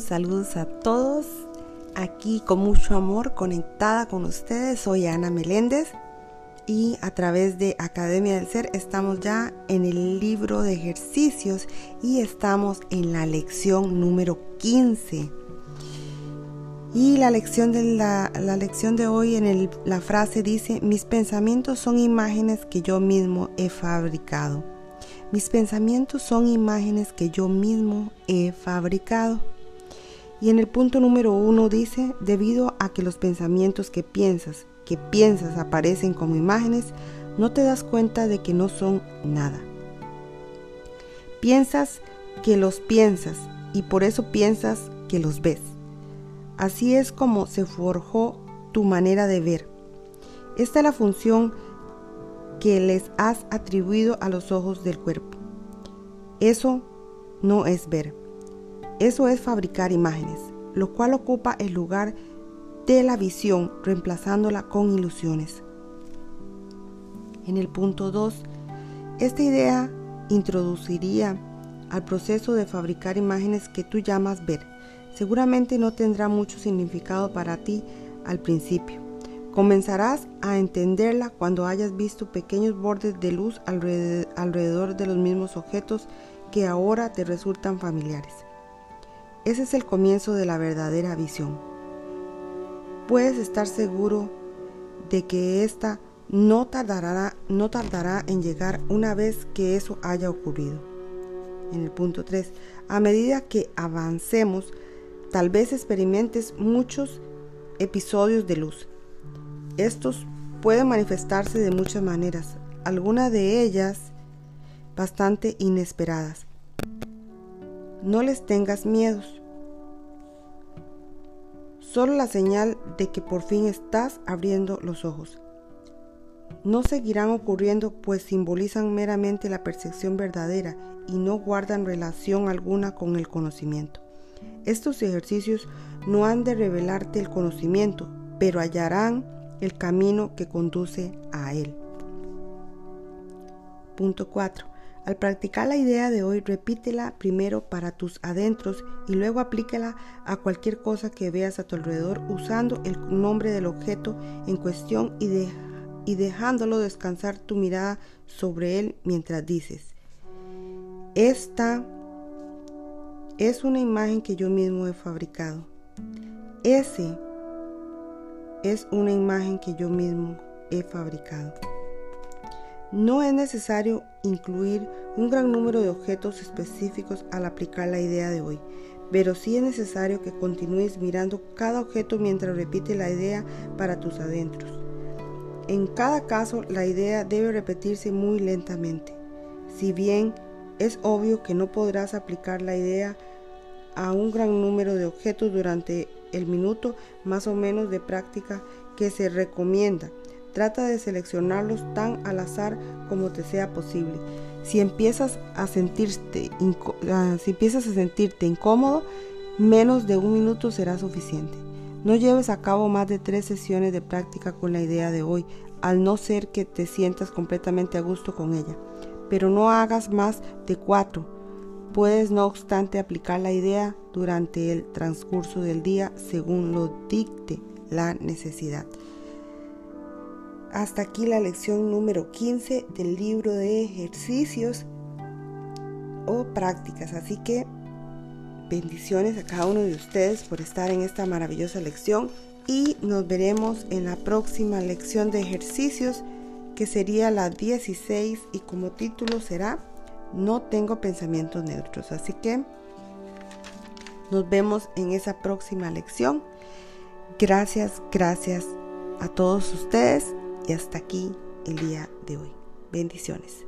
Saludos, a todos. Aquí con mucho amor conectada con ustedes. Soy Ana Meléndez y a través de Academia del Ser estamos ya en el libro de ejercicios y estamos en la lección número 15. Y la lección de, la, lección de hoy en la frase dice, mis pensamientos son imágenes que yo mismo he fabricado. Mis pensamientos son imágenes que yo mismo he fabricado. Y en el punto número uno dice, debido a que los pensamientos que piensas, que piensas aparecen como imágenes, no te das cuenta de que no son nada. Piensas que los piensas y por eso piensas que los ves. Así es como se forjó tu manera de ver. Esta es la función que les has atribuido a los ojos del cuerpo. Eso no es ver. Eso es fabricar imágenes, lo cual ocupa el lugar de la visión, reemplazándola con ilusiones. En el punto 2, esta idea introduciría al proceso de fabricar imágenes que tú llamas ver. Seguramente no tendrá mucho significado para ti al principio. Comenzarás a entenderla cuando hayas visto pequeños bordes de luz alrededor de los mismos objetos que ahora te resultan familiares. Ese es el comienzo de la verdadera visión. Puedes estar seguro de que tardará, no tardará en llegar una vez que eso haya ocurrido. En el punto 3, a medida que avancemos, tal vez experimentes muchos episodios de luz estos pueden manifestarse de muchas maneras, algunas de ellas bastante inesperadas. No les tengas miedos. Solo la señal de que por fin estás abriendo los ojos. No seguirán ocurriendo pues simbolizan meramente la percepción verdadera y no guardan relación alguna con el conocimiento. Estos ejercicios no han de revelarte el conocimiento, pero hallarán el camino que conduce a Él. Punto 4. Al practicar la idea de hoy, repítela primero para tus adentros y luego aplícala a cualquier cosa que veas a tu alrededor usando el nombre del objeto en cuestión y, y dejándolo descansar tu mirada sobre él mientras dices, esta es una imagen que yo mismo he fabricado. Ese es una imagen que yo mismo he fabricado. No es necesario incluir un gran número de objetos específicos al aplicar la idea de hoy, pero sí es necesario que continúes mirando cada objeto mientras repite la idea para tus adentros. En cada caso, la idea debe repetirse muy lentamente. Si bien es obvio que no podrás aplicar la idea a un gran número de objetos durante el minuto más o menos de práctica que se recomienda. Trata de seleccionarlos tan al azar como te sea posible. Si empiezas a sentirte, ah, si empiezas a sentirte incómodo, menos de un minuto será suficiente. No lleves a cabo más de tres sesiones de práctica con la idea de hoy, al no ser que te sientas completamente a gusto con ella. Pero no hagas más de cuatro Puedes no obstante aplicar la idea durante el transcurso del día según lo dicte la necesidad. Hasta aquí la lección número 15 del libro de ejercicios o prácticas. Así que bendiciones a cada uno de ustedes por estar en esta maravillosa lección y nos veremos en la próxima lección de ejercicios que sería la 16 y como título será no tengo pensamientos neutros. Así que nos vemos en esa próxima lección. Gracias, gracias a todos ustedes y hasta aquí el día de hoy. Bendiciones.